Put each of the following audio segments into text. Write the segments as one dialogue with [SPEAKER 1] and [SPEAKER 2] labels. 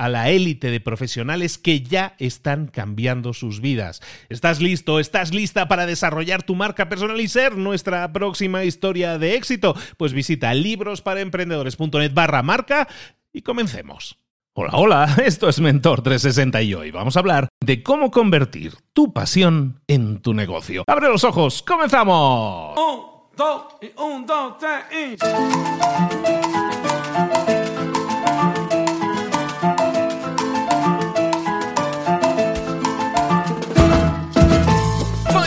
[SPEAKER 1] a la élite de profesionales que ya están cambiando sus vidas. ¿Estás listo? ¿Estás lista para desarrollar tu marca personal y ser nuestra próxima historia de éxito? Pues visita librosparaemprendedores.net barra marca y comencemos. Hola, hola, esto es Mentor 360 y hoy vamos a hablar de cómo convertir tu pasión en tu negocio. ¡Abre los ojos! ¡Comenzamos! Un, dos, y un, dos, tres, y...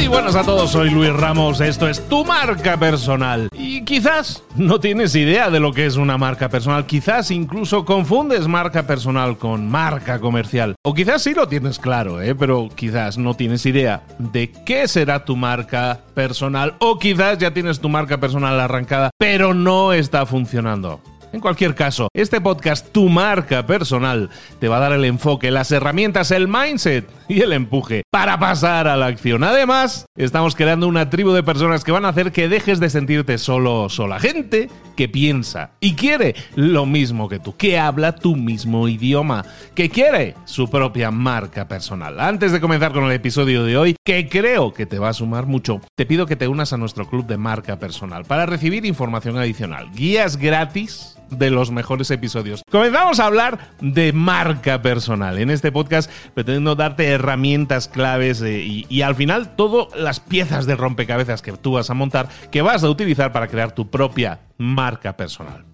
[SPEAKER 1] Muy buenas a todos, soy Luis Ramos, esto es tu marca personal. Y quizás no tienes idea de lo que es una marca personal, quizás incluso confundes marca personal con marca comercial. O quizás sí lo tienes claro, ¿eh? pero quizás no tienes idea de qué será tu marca personal. O quizás ya tienes tu marca personal arrancada, pero no está funcionando. En cualquier caso, este podcast, tu marca personal, te va a dar el enfoque, las herramientas, el mindset y el empuje para pasar a la acción. Además, estamos creando una tribu de personas que van a hacer que dejes de sentirte solo sola. Gente que piensa y quiere lo mismo que tú, que habla tu mismo idioma, que quiere su propia marca personal. Antes de comenzar con el episodio de hoy, que creo que te va a sumar mucho, te pido que te unas a nuestro club de marca personal para recibir información adicional, guías gratis de los mejores episodios. Comenzamos a hablar de marca personal. En este podcast pretendo darte herramientas claves eh, y, y al final todas las piezas de rompecabezas que tú vas a montar, que vas a utilizar para crear tu propia marca personal.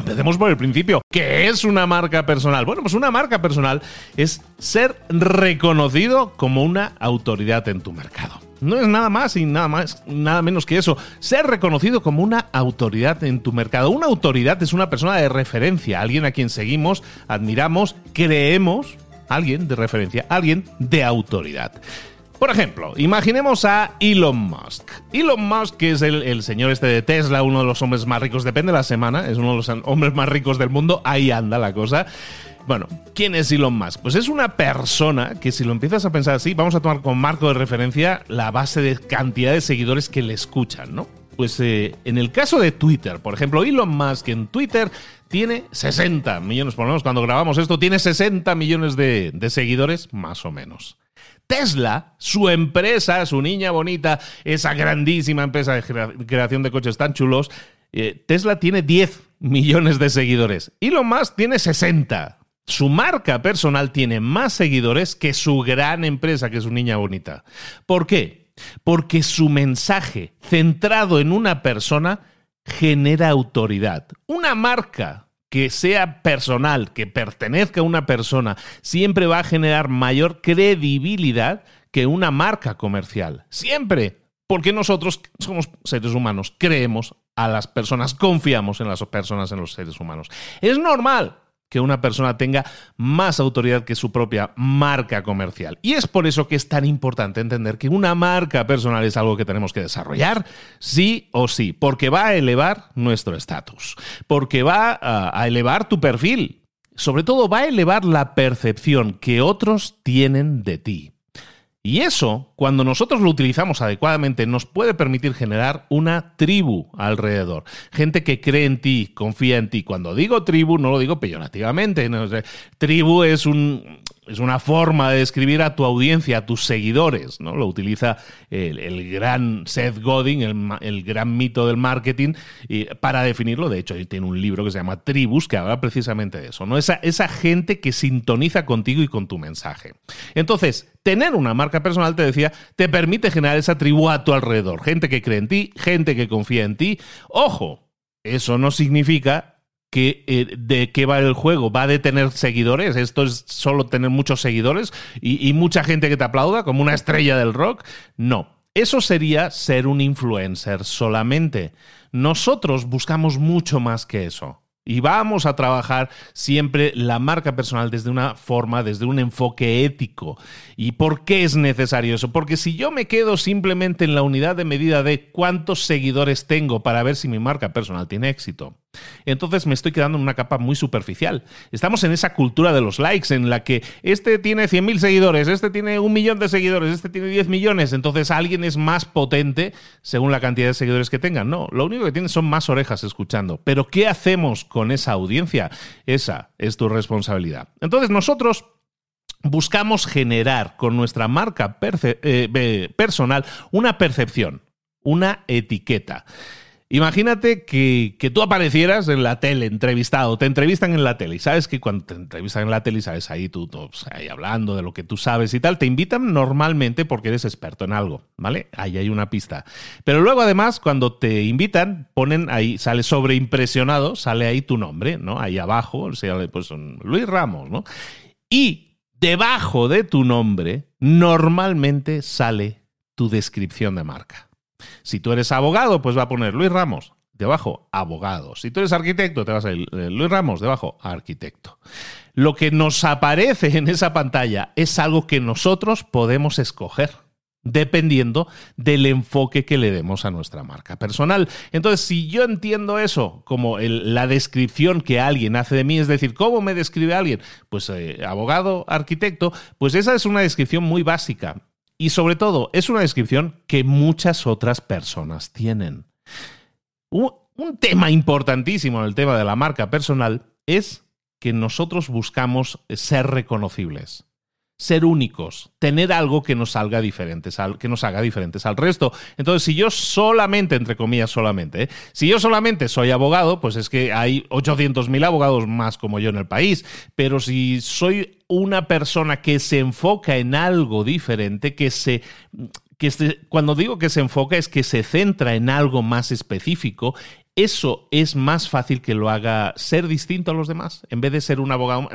[SPEAKER 1] Empecemos por el principio. ¿Qué es una marca personal? Bueno, pues una marca personal es ser reconocido como una autoridad en tu mercado. No es nada más y nada más, nada menos que eso. Ser reconocido como una autoridad en tu mercado. Una autoridad es una persona de referencia, alguien a quien seguimos, admiramos, creemos, alguien de referencia, alguien de autoridad. Por ejemplo, imaginemos a Elon Musk. Elon Musk, que es el, el, señor este de Tesla, uno de los hombres más ricos, depende de la semana, es uno de los hombres más ricos del mundo, ahí anda la cosa. Bueno, ¿quién es Elon Musk? Pues es una persona que si lo empiezas a pensar así, vamos a tomar como marco de referencia la base de cantidad de seguidores que le escuchan, ¿no? Pues eh, en el caso de Twitter, por ejemplo, Elon Musk en Twitter tiene 60 millones, por lo menos cuando grabamos esto, tiene 60 millones de, seguidores, más o menos. Tesla, su empresa, su niña bonita, esa grandísima empresa de creación de coches tan chulos, eh, Tesla tiene 10 millones de seguidores. Elon Musk tiene 60. Su marca personal tiene más seguidores que su gran empresa, que es su niña bonita. ¿Por qué? Porque su mensaje centrado en una persona genera autoridad. Una marca que sea personal, que pertenezca a una persona, siempre va a generar mayor credibilidad que una marca comercial. Siempre. Porque nosotros somos seres humanos, creemos a las personas, confiamos en las personas, en los seres humanos. Es normal que una persona tenga más autoridad que su propia marca comercial. Y es por eso que es tan importante entender que una marca personal es algo que tenemos que desarrollar, sí o sí, porque va a elevar nuestro estatus, porque va a elevar tu perfil, sobre todo va a elevar la percepción que otros tienen de ti. Y eso, cuando nosotros lo utilizamos adecuadamente, nos puede permitir generar una tribu alrededor. Gente que cree en ti, confía en ti. Cuando digo tribu, no lo digo peyorativamente. tribu es un, es una forma de describir a tu audiencia, a tus seguidores, ¿no? Lo utiliza el, gran Seth Godin, el, gran mito del marketing, para definirlo. De hecho, tiene un libro que se llama Tribus, que habla precisamente de eso, ¿no? Esa gente que sintoniza contigo y con tu mensaje. Entonces, tener una marca personal, te decía, te permite generar esa tribu a tu alrededor. Gente que cree en ti, gente que confía en ti. Ojo, eso no significa que, eh, de qué va el juego. ¿Va de tener seguidores? ¿Esto es solo tener muchos seguidores y, y mucha gente que te aplauda como una estrella del rock? No. Eso sería ser un influencer solamente. Nosotros buscamos mucho más que eso. Y vamos a trabajar siempre la marca personal desde una forma, desde un enfoque ético. ¿Y por qué es necesario eso? Porque si yo me quedo simplemente en la unidad de medida de cuántos seguidores tengo para ver si mi marca personal tiene éxito, entonces me estoy quedando en una capa muy superficial. Estamos en esa cultura de los likes en la que este tiene 100.000 seguidores, este tiene un millón de seguidores, este tiene 10 millones, entonces alguien es más potente según la cantidad de seguidores que tengan. No, lo único que tienen son más orejas escuchando. Pero ¿qué hacemos con esa audiencia? Esa es tu responsabilidad. Entonces nosotros buscamos generar con nuestra marca eh, personal una percepción, una etiqueta. Imagínate que, tú aparecieras en la tele, entrevistado, te entrevistan en la tele, y sabes que cuando te entrevistan en la tele, y sabes ahí tú, pues, ahí hablando de lo que tú sabes y tal, te invitan normalmente porque eres experto en algo, ¿vale? Ahí hay una pista. Pero luego además, cuando te invitan, ponen ahí, sale sobreimpresionado, sale ahí tu nombre, ¿no? Ahí abajo, sale pues Luis Ramos, ¿no? Y debajo de tu nombre, normalmente sale tu descripción de marca. Si tú eres abogado, pues va a poner Luis Ramos, debajo, abogado. Si tú eres arquitecto, te vas a ir eh, Luis Ramos, debajo, arquitecto. Lo que nos aparece en esa pantalla es algo que nosotros podemos escoger dependiendo del enfoque que le demos a nuestra marca personal. Entonces, si yo entiendo eso como la descripción que alguien hace de mí, es decir, ¿cómo me describe alguien? Pues eh, abogado, arquitecto, pues esa es una descripción muy básica. Y sobre todo, es una descripción que muchas otras personas tienen. Un, tema importantísimo en el tema de la marca personal es que nosotros buscamos ser reconocibles ser únicos, tener algo que nos salga diferentes que nos haga diferentes al resto. Entonces, si yo solamente, entre comillas, solamente, ¿eh? si yo solamente soy abogado, pues es que hay 800.000 abogados más como yo en el país. Pero si soy una persona que se enfoca en algo diferente, que se que cuando digo que se enfoca es que se centra en algo más específico, eso es más fácil que lo haga ser distinto a los demás. En vez de ser un abogado,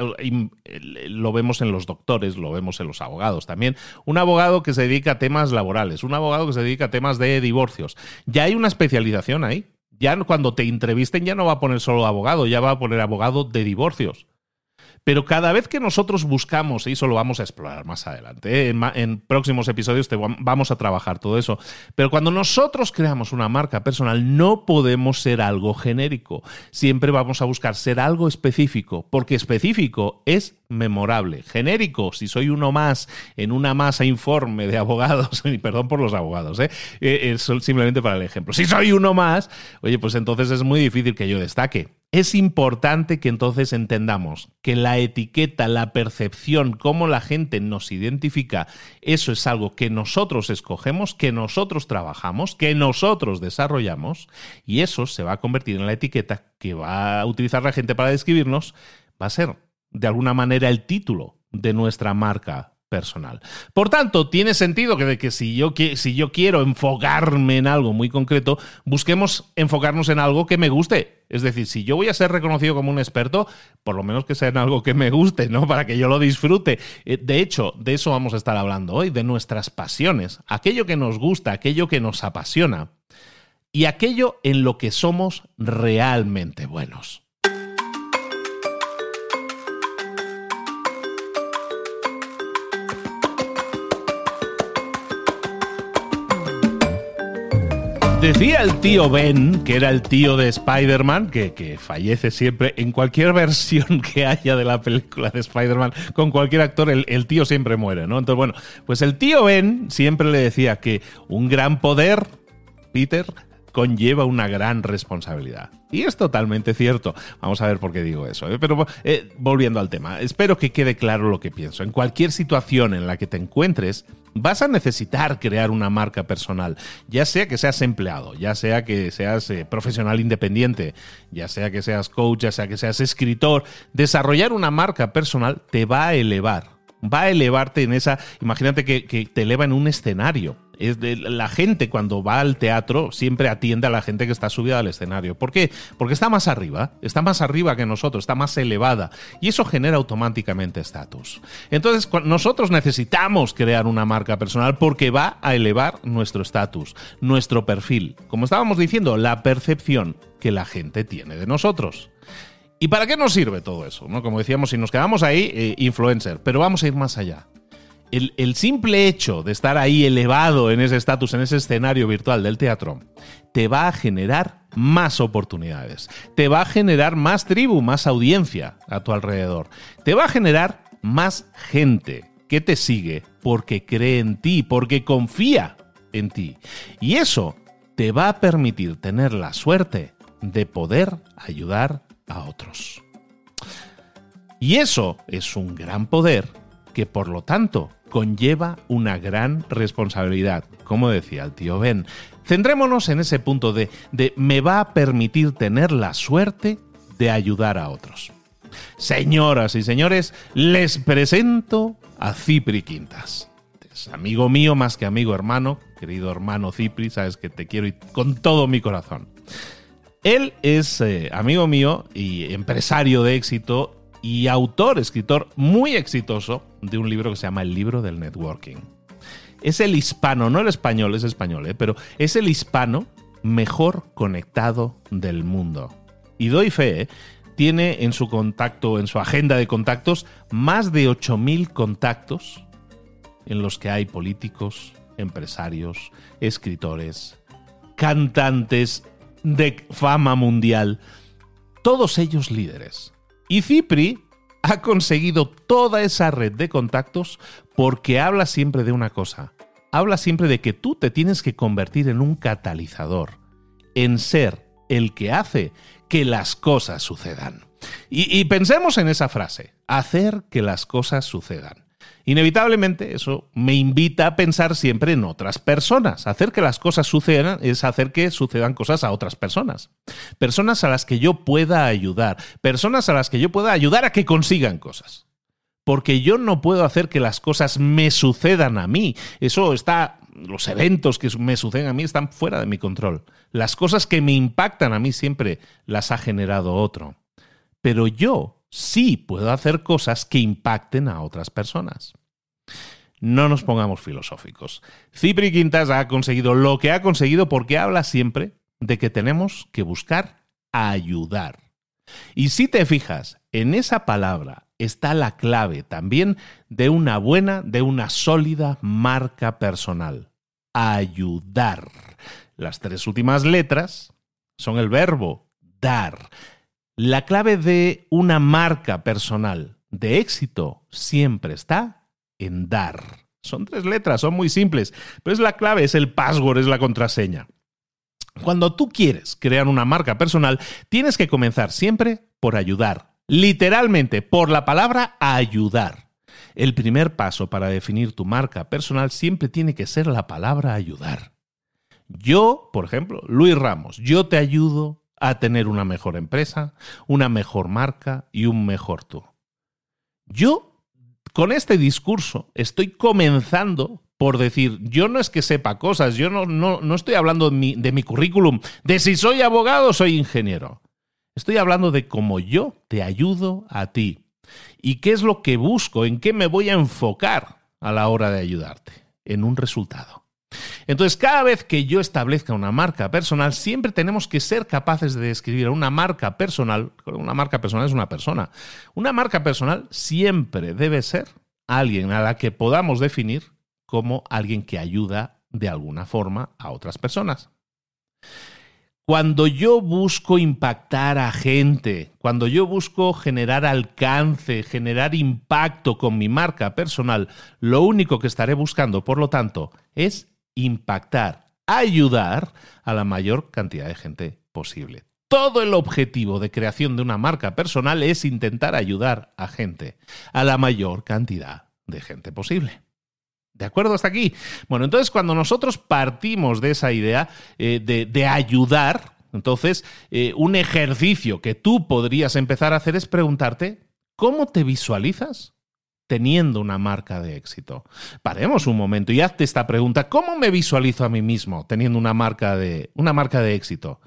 [SPEAKER 1] lo vemos en los doctores, lo vemos en los abogados también. Un abogado que se dedica a temas laborales, un abogado que se dedica a temas de divorcios. Ya hay una especialización ahí. Ya cuando te entrevisten ya no va a poner solo abogado, ya va a poner abogado de divorcios. Pero cada vez que nosotros buscamos, y eso lo vamos a explorar más adelante, ¿eh? en, próximos episodios te vamos a trabajar todo eso, pero cuando nosotros creamos una marca personal no podemos ser algo genérico, siempre vamos a buscar ser algo específico, porque específico es memorable. Genérico, si soy uno más en una masa informe de abogados, y perdón por los abogados, ¿eh? Eh, es simplemente para el ejemplo. Si soy uno más, oye, pues entonces es muy difícil que yo destaque. Es importante que entonces entendamos que la etiqueta, la percepción, cómo la gente nos identifica, eso es algo que nosotros escogemos, que nosotros trabajamos, que nosotros desarrollamos, y eso se va a convertir en la etiqueta que va a utilizar la gente para describirnos, va a ser de alguna manera el título de nuestra marca personal. Por tanto, tiene sentido que, de que si, yo, si yo quiero enfocarme en algo muy concreto, busquemos enfocarnos en algo que me guste. Es decir, si yo voy a ser reconocido como un experto, por lo menos que sea en algo que me guste, ¿no? Para que yo lo disfrute. Eh, de hecho, de eso vamos a estar hablando hoy, de nuestras pasiones, aquello que nos gusta, aquello que nos apasiona y aquello en lo que somos realmente buenos. Decía el tío Ben, que era el tío de Spider-Man, que, fallece siempre en cualquier versión que haya de la película de Spider-Man, con cualquier actor, el, el, tío siempre muere, ¿no? Entonces, bueno, pues el tío Ben siempre le decía que un gran poder, Peter, conlleva una gran responsabilidad. Y es totalmente cierto. Vamos a ver por qué digo eso. ¿eh? Pero eh, volviendo al tema, espero que quede claro lo que pienso. En cualquier situación en la que te encuentres, vas a necesitar crear una marca personal, ya sea que seas empleado, ya sea que seas eh, profesional independiente, ya sea que seas coach, ya sea que seas escritor. Desarrollar una marca personal te va a elevar va a elevarte en esa, imagínate que, te eleva en un escenario. Es la gente cuando va al teatro siempre atiende a la gente que está subida al escenario. ¿Por qué? Porque está más arriba, está más arriba que nosotros, está más elevada y eso genera automáticamente estatus. Entonces nosotros necesitamos crear una marca personal porque va a elevar nuestro estatus, nuestro perfil. Como estábamos diciendo, la percepción que la gente tiene de nosotros. ¿Y para qué nos sirve todo eso? ¿No? Como decíamos, si nos quedamos ahí, eh, influencer, pero vamos a ir más allá el, simple hecho de estar ahí elevado en ese estatus, en ese escenario virtual del teatro, te va a generar más oportunidades, te va a generar más tribu, más audiencia a tu alrededor, te va a generar más gente que te sigue porque cree en ti, porque confía en ti. Y eso te va a permitir tener la suerte de poder ayudar a otros. Y eso es un gran poder que por lo tanto conlleva una gran responsabilidad, como decía el tío Ben. Centrémonos en ese punto de, de me va a permitir tener la suerte de ayudar a otros. Señoras y señores, les presento a Cipri Quintas. Es amigo mío más que amigo hermano, querido hermano Cipri, sabes que te quiero con todo mi corazón. Él es eh, amigo mío y empresario de éxito y autor, escritor muy exitoso de un libro que se llama El libro del networking. Es el hispano, no el español, es español, ¿eh? pero es el hispano mejor conectado del mundo. Y doy fe, ¿eh? tiene en su contacto, en su agenda de contactos, más de 8.000 contactos en los que hay políticos, empresarios, escritores, cantantes de fama mundial, todos ellos líderes. Y Cipri ha conseguido toda esa red de contactos porque habla siempre de una cosa. Habla siempre de que tú te tienes que convertir en un catalizador, en ser el que hace que las cosas sucedan. Y, pensemos en esa frase, hacer que las cosas sucedan. Inevitablemente eso me invita a pensar siempre en otras personas. Hacer que las cosas sucedan es hacer que sucedan cosas a otras personas. Personas a las que yo pueda ayudar. Personas a las que yo pueda ayudar a que consigan cosas. Porque yo no puedo hacer que las cosas me sucedan a mí. Eso está, los eventos que me suceden a mí están fuera de mi control. Las cosas que me impactan a mí siempre las ha generado otro. Pero yo sí puedo hacer cosas que impacten a otras personas. No nos pongamos filosóficos. Cipri Quintas ha conseguido lo que ha conseguido porque habla siempre de que tenemos que buscar ayudar. Y si te fijas, en esa palabra está la clave también de una buena, de una sólida marca personal. Ayudar. Las tres últimas letras son el verbo dar. La clave de una marca personal de éxito siempre está en dar. Son tres letras, son muy simples, pero es la clave, es el password, es la contraseña. Cuando tú quieres crear una marca personal, tienes que comenzar siempre por ayudar, literalmente por la palabra ayudar. El primer paso para definir tu marca personal siempre tiene que ser la palabra ayudar. Yo, por ejemplo, Luis Ramos, yo te ayudo a tener una mejor empresa, una mejor marca y un mejor tú. Yo, con este discurso, estoy comenzando por decir, yo no es que sepa cosas, yo no, no, estoy hablando de mi, de mi currículum, de si soy abogado o soy ingeniero. Estoy hablando de cómo yo te ayudo a ti y qué es lo que busco, en qué me voy a enfocar a la hora de ayudarte, en un resultado. Entonces, cada vez que yo establezca una marca personal, siempre tenemos que ser capaces de describir una marca personal. Una marca personal es una persona. Una marca personal siempre debe ser alguien a la que podamos definir como alguien que ayuda de alguna forma a otras personas. Cuando yo busco impactar a gente, cuando yo busco generar alcance, generar impacto con mi marca personal, lo único que estaré buscando, por lo tanto, es impactar, ayudar a la mayor cantidad de gente posible. Todo el objetivo de creación de una marca personal es intentar ayudar a gente, a la mayor cantidad de gente posible. ¿De acuerdo hasta aquí? Bueno, entonces cuando nosotros partimos de esa idea eh, de, ayudar, entonces eh, un ejercicio que tú podrías empezar a hacer es preguntarte, ¿cómo te visualizas? Teniendo una marca de éxito. Paremos un momento y hazte esta pregunta, ¿cómo me visualizo a mí mismo teniendo una marca de, una marca de éxito?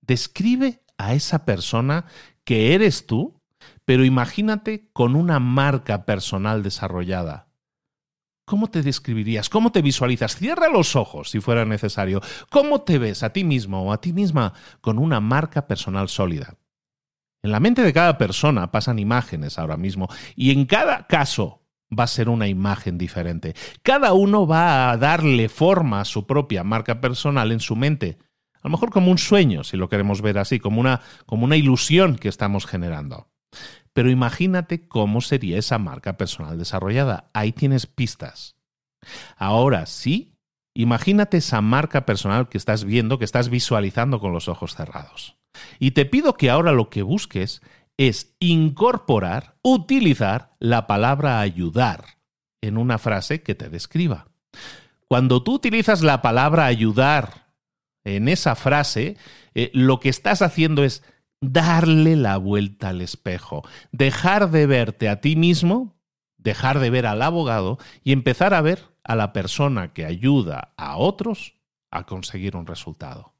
[SPEAKER 1] Describe a esa persona que eres tú, pero imagínate con una marca personal desarrollada. ¿Cómo te describirías? ¿Cómo te visualizas? Cierra los ojos si fuera necesario. ¿Cómo te ves a ti mismo o a ti misma con una marca personal sólida? En la mente de cada persona pasan imágenes ahora mismo y en cada caso va a ser una imagen diferente. Cada uno va a darle forma a su propia marca personal en su mente. A lo mejor como un sueño, si lo queremos ver así, como una, como una ilusión que estamos generando. Pero imagínate cómo sería esa marca personal desarrollada. Ahí tienes pistas. Ahora sí, imagínate esa marca personal que estás viendo, que estás visualizando con los ojos cerrados. Y te pido que ahora lo que busques es incorporar, utilizar la palabra ayudar en una frase que te describa. Cuando tú utilizas la palabra ayudar en esa frase, eh, lo que estás haciendo es darle la vuelta al espejo, dejar de verte a ti mismo, dejar de ver al abogado y empezar a ver a la persona que ayuda a otros a conseguir un resultado.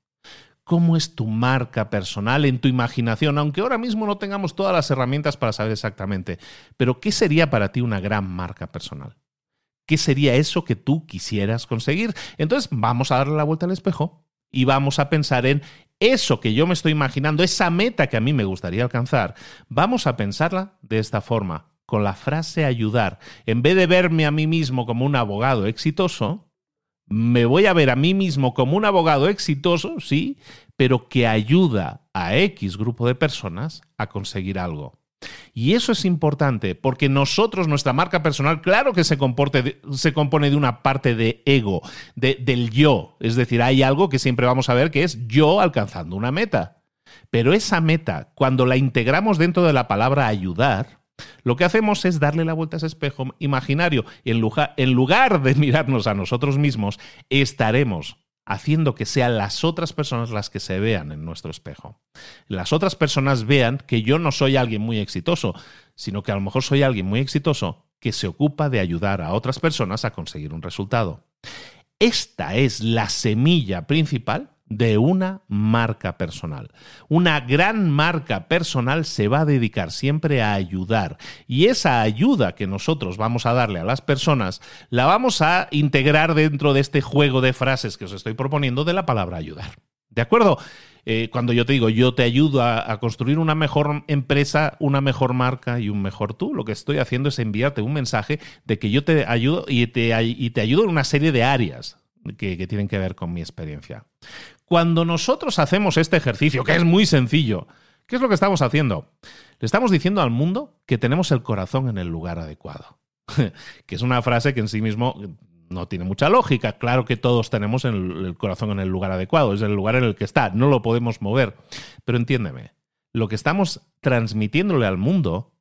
[SPEAKER 1] ¿Cómo es tu marca personal en tu imaginación? Aunque ahora mismo no tengamos todas las herramientas para saber exactamente, pero ¿qué sería para ti una gran marca personal? ¿Qué sería eso que tú quisieras conseguir? Entonces vamos a darle la vuelta al espejo y vamos a pensar en eso que yo me estoy imaginando, esa meta que a mí me gustaría alcanzar, vamos a pensarla de esta forma, con la frase ayudar. En vez de verme a mí mismo como un abogado exitoso, me voy a ver a mí mismo como un abogado exitoso, sí, pero que ayuda a X grupo de personas a conseguir algo. Y eso es importante porque nosotros, nuestra marca personal, claro que se, compone de una parte de ego, de, del yo. Es decir, hay algo que siempre vamos a ver que es yo alcanzando una meta. Pero esa meta, cuando la integramos dentro de la palabra ayudar, lo que hacemos es darle la vuelta a ese espejo imaginario y en lugar, en lugar de mirarnos a nosotros mismos, estaremos haciendo que sean las otras personas las que se vean en nuestro espejo. Las otras personas vean que yo no soy alguien muy exitoso, sino que a lo mejor soy alguien muy exitoso que se ocupa de ayudar a otras personas a conseguir un resultado. Esta es la semilla principal de una marca personal. Una gran marca personal se va a dedicar siempre a ayudar y esa ayuda que nosotros vamos a darle a las personas la vamos a integrar dentro de este juego de frases que os estoy proponiendo de la palabra ayudar. ¿De acuerdo? Eh, cuando yo te digo yo te ayudo a, construir una mejor empresa, una mejor marca y un mejor tú, lo que estoy haciendo es enviarte un mensaje de que yo te ayudo y te, ayudo en una serie de áreas que tienen que ver con mi experiencia. Cuando nosotros hacemos este ejercicio, que es muy sencillo, ¿qué es lo que estamos haciendo? Le estamos diciendo al mundo que tenemos el corazón en el lugar adecuado. que es una frase que en sí mismo no tiene mucha lógica. Claro que todos tenemos el, corazón en el lugar adecuado, es el lugar en el que está, no lo podemos mover. Pero entiéndeme, lo que estamos transmitiéndole al mundo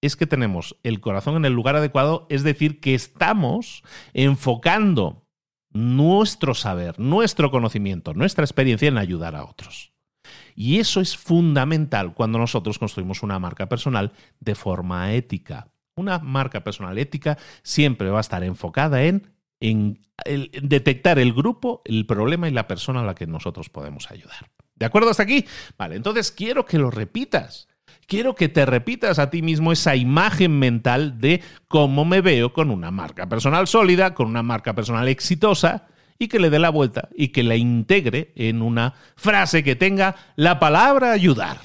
[SPEAKER 1] es que tenemos el corazón en el lugar adecuado, es decir, que estamos enfocando nuestro saber, nuestro conocimiento, nuestra experiencia en ayudar a otros. Y eso es fundamental cuando nosotros construimos una marca personal de forma ética. Una marca personal ética siempre va a estar enfocada en, en, detectar el grupo, el problema y la persona a la que nosotros podemos ayudar. ¿De acuerdo hasta aquí? Vale, entonces quiero que lo repitas quiero que te repitas a ti mismo esa imagen mental de cómo me veo con una marca personal sólida, con una marca personal exitosa y que le dé la vuelta y que la integre en una frase que tenga la palabra ayudar.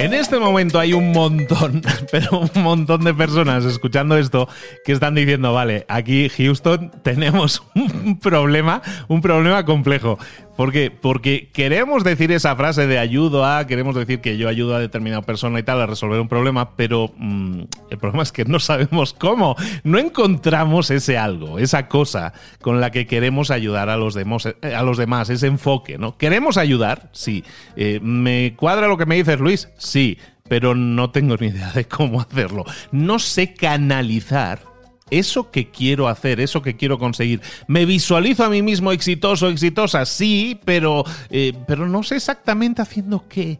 [SPEAKER 1] En este momento hay un montón, pero un montón de personas escuchando esto que están diciendo, vale, aquí Houston tenemos un problema, un problema complejo. ¿Por qué? Porque queremos decir esa frase de ayudo a, queremos decir que yo ayudo a determinada persona y tal a resolver un problema, pero mm, el problema es que no sabemos cómo. No encontramos ese algo, esa cosa con la que queremos ayudar a los demás, eh, a los demás ese enfoque, ¿no? ¿Queremos ayudar? Sí. Eh, ¿Me cuadra lo que me dices, Luis? Sí. Pero no tengo ni idea de cómo hacerlo. No sé canalizar eso que quiero hacer, eso que quiero conseguir. ¿Me visualizo a mí mismo exitoso, exitosa? Sí, pero, eh, pero no sé exactamente haciendo qué.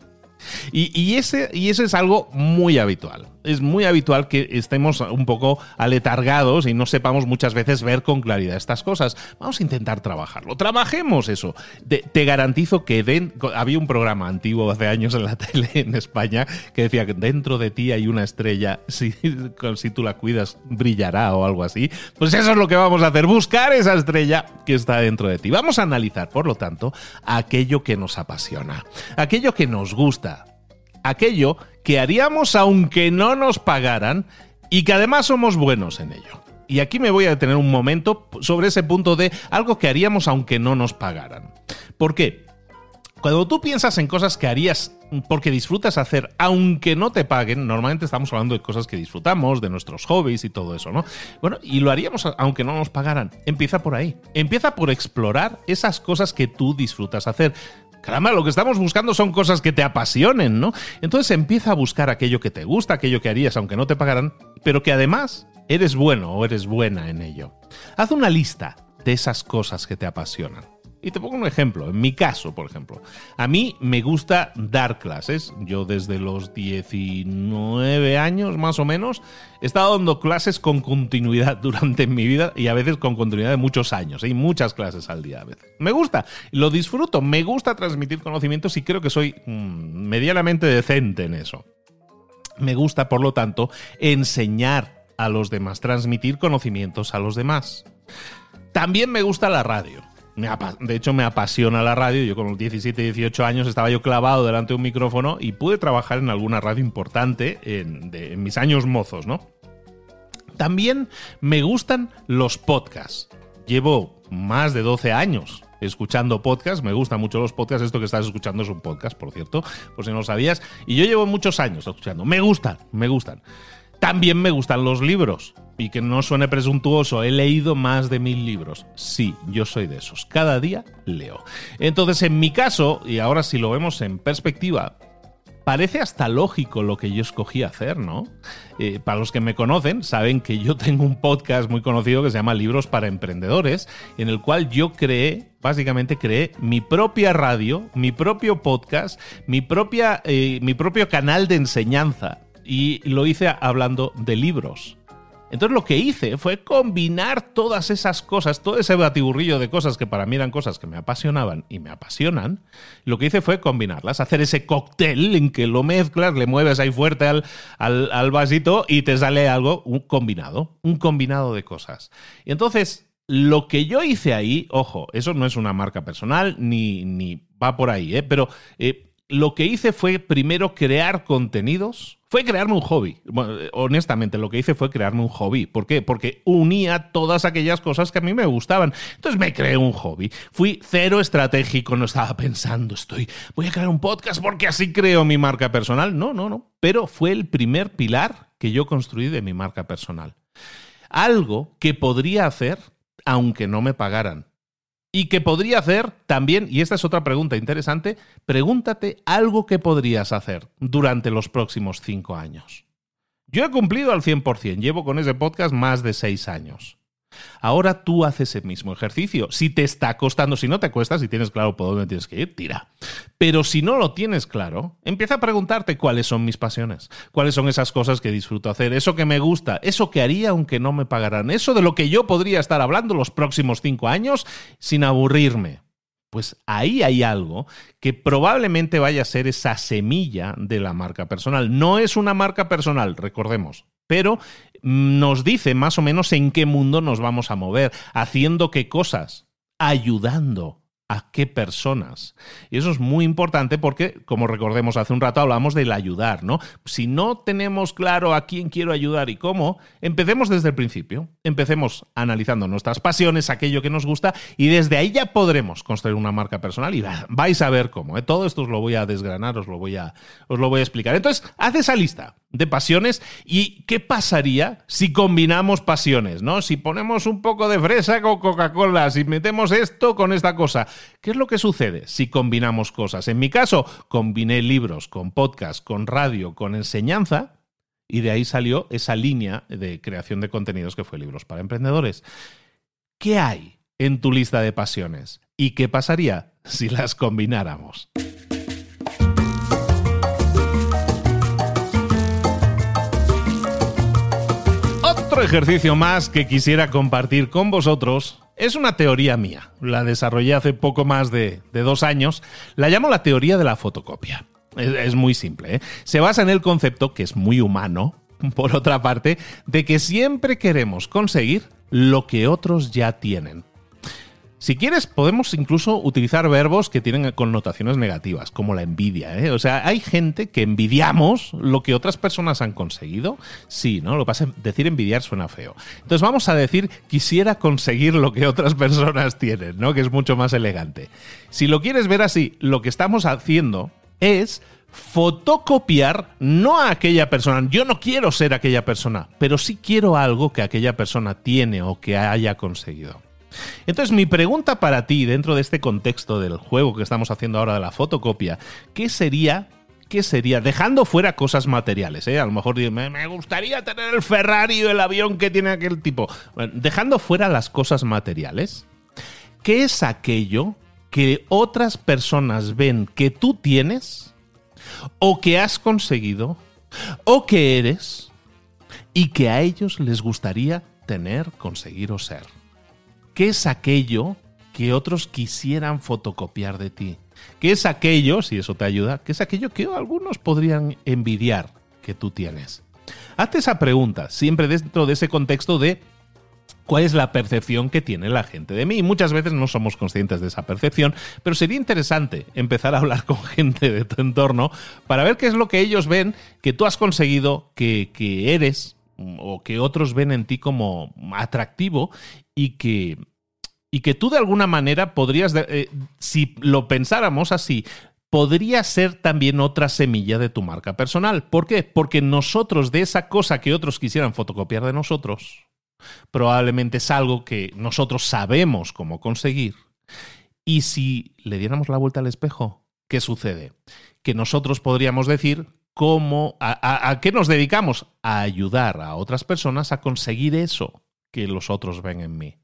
[SPEAKER 1] Y, ese, y ese es algo muy habitual es muy habitual que estemos un poco aletargados y no sepamos muchas veces ver con claridad estas cosas. Vamos a intentar trabajarlo. Trabajemos eso. te garantizo que había un programa antiguo hace años en la tele en España que decía que dentro de ti hay una estrella, si, si tú la cuidas brillará o algo así. Pues eso es lo que vamos a hacer, buscar esa estrella que está dentro de ti. Vamos a analizar, por lo tanto, aquello que nos apasiona, aquello que nos gusta, aquello que haríamos aunque no nos pagaran y que además somos buenos en ello. Y aquí me voy a detener un momento sobre ese punto de algo que haríamos aunque no nos pagaran. ¿Por qué? Cuando tú piensas en cosas que harías porque disfrutas hacer, aunque no te paguen, normalmente estamos hablando de cosas que disfrutamos, de nuestros hobbies y todo eso, ¿no? Bueno, y lo haríamos aunque no nos pagaran. Empieza por ahí. Empieza por explorar esas cosas que tú disfrutas hacer. Caramba, lo que estamos buscando son cosas que te apasionen, ¿no? Entonces empieza a buscar aquello que te gusta, aquello que harías aunque no te pagaran, pero que además eres bueno o eres buena en ello. Haz una lista de esas cosas que te apasionan. Y te pongo un ejemplo. En mi caso, por ejemplo, a mí me gusta dar clases. Yo desde los 19 años más o menos he estado dando clases con continuidad durante mi vida y a veces con continuidad de muchos años. Hay muchas clases al día a veces. Me gusta, lo disfruto, me gusta transmitir conocimientos y creo que soy mm, medianamente decente en eso. Me gusta, por lo tanto, enseñar a los demás, transmitir conocimientos a los demás. También me gusta la radio de hecho, me apasiona la radio. Yo con los 17, 18 años estaba yo clavado delante de un micrófono y pude trabajar en alguna radio importante en, en mis años mozos, ¿no? También me gustan los podcasts. Llevo más de 12 años escuchando podcasts. Me gustan mucho los podcasts. Esto que estás escuchando es un podcast, por cierto, por si no lo sabías. Y yo llevo muchos años escuchando. Me gustan, me gustan. También me gustan los libros. Y que no suene presuntuoso, he leído más de mil libros. Sí, yo soy de esos. Cada día leo. Entonces, en mi caso, y ahora si lo vemos en perspectiva, parece hasta lógico lo que yo escogí hacer, ¿no? Eh, para los que me conocen, saben que yo tengo un podcast muy conocido que se llama Libros para Emprendedores, en el cual yo creé, básicamente creé mi propia radio, mi propio podcast, mi, propia, eh, mi propio canal de enseñanza y lo hice hablando de libros. Entonces lo que hice fue combinar todas esas cosas, todo ese batiburrillo de cosas que para mí eran cosas que me apasionaban y me apasionan. Lo que hice fue combinarlas, hacer ese cóctel en que lo mezclas, le mueves ahí fuerte al, al, vasito y te sale algo, un combinado, un combinado de cosas. Y entonces lo que yo hice ahí, ojo, eso no es una marca personal ni, ni va por ahí, ¿eh? pero eh, lo que hice fue primero crear contenidos fue crearme un hobby. honestamente, lo que hice fue crearme un hobby. ¿Por qué? Porque unía todas aquellas cosas que a mí me gustaban. Entonces me creé un hobby. Fui cero estratégico, no estaba pensando, estoy, voy a crear un podcast porque así creo mi marca personal. No, no, no. Pero fue el primer pilar que yo construí de mi marca personal. Algo que podría hacer aunque no me pagaran. Y que podría hacer también, y esta es otra pregunta interesante, pregúntate algo que podrías hacer durante los próximos cinco años. Yo he cumplido al 100%, llevo con ese podcast más de seis años. Ahora tú haces el mismo ejercicio. Si te está costando, si no te cuesta, si tienes claro por dónde tienes que ir, tira. Pero si no lo tienes claro, empieza a preguntarte cuáles son mis pasiones, cuáles son esas cosas que disfruto hacer, eso que me gusta, eso que haría aunque no me pagaran, eso de lo que yo podría estar hablando los próximos cinco años sin aburrirme. Pues ahí hay algo que probablemente vaya a ser esa semilla de la marca personal. No es una marca personal, recordemos, pero nos dice más o menos en qué mundo nos vamos a mover, haciendo qué cosas, ayudando a qué personas. Y eso es muy importante porque, como recordemos hace un rato, hablamos del ayudar, ¿no? Si no tenemos claro a quién quiero ayudar y cómo, empecemos desde el principio. Empecemos analizando nuestras pasiones, aquello que nos gusta, y desde ahí ya podremos construir una marca personal y vais a ver cómo. ¿eh? Todo esto os lo voy a desgranar, os lo voy a, os lo voy a explicar. Entonces, haz esa lista de pasiones y qué pasaría si combinamos pasiones, ¿no? Si ponemos un poco de fresa con Coca-Cola, si metemos esto con esta cosa. ¿Qué es lo que sucede si combinamos cosas? En mi caso, combiné libros con podcast, con radio, con enseñanza y de ahí salió esa línea de creación de contenidos que fue Libros para Emprendedores. ¿Qué hay en tu lista de pasiones? ¿Y qué pasaría si las combináramos? Otro ejercicio más que quisiera compartir con vosotros es una teoría mía. La desarrollé hace poco más de, dos años. La llamo la teoría de la fotocopia. Es, muy simple. ¿eh? Se basa en el concepto, que es muy humano, por otra parte, de que siempre queremos conseguir lo que otros ya tienen. Si quieres, podemos incluso utilizar verbos que tienen connotaciones negativas, como la envidia. ¿eh? O sea, hay gente que envidiamos lo que otras personas han conseguido. Sí, ¿no? Lo que pasa es decir envidiar suena feo. Entonces vamos a decir quisiera conseguir lo que otras personas tienen, ¿no? Que es mucho más elegante. Si lo quieres ver así, lo que estamos haciendo es fotocopiar no a aquella persona. Yo no quiero ser aquella persona, pero sí quiero algo que aquella persona tiene o que haya conseguido. Entonces, mi pregunta para ti, dentro de este contexto del juego que estamos haciendo ahora de la fotocopia, ¿qué sería ¿qué sería? Dejando fuera cosas materiales, ¿eh? A lo mejor me, me gustaría tener el Ferrari o el avión que tiene aquel tipo. dejando fuera las cosas materiales, ¿qué es aquello que otras personas ven que tú tienes o que has conseguido o que eres y que a ellos les gustaría tener, conseguir o ser? ¿Qué es aquello que otros quisieran fotocopiar de ti? ¿Qué es aquello, si eso te ayuda, qué es aquello que algunos podrían envidiar que tú tienes? Hazte esa pregunta, siempre dentro de ese contexto de cuál es la percepción que tiene la gente de mí. muchas veces no somos conscientes de esa percepción, pero sería interesante empezar a hablar con gente de tu entorno para ver qué es lo que ellos ven que tú has conseguido, que, que eres o que otros ven en ti como atractivo y que y que tú de alguna manera podrías, eh, si lo pensáramos así, podría ser también otra semilla de tu marca personal. ¿Por qué? Porque nosotros de esa cosa que otros quisieran fotocopiar de nosotros, probablemente es algo que nosotros sabemos cómo conseguir. Y si le diéramos la vuelta al espejo, ¿qué sucede? Que nosotros podríamos decir cómo, a qué nos dedicamos? A ayudar a otras personas a conseguir eso que los otros ven en mí.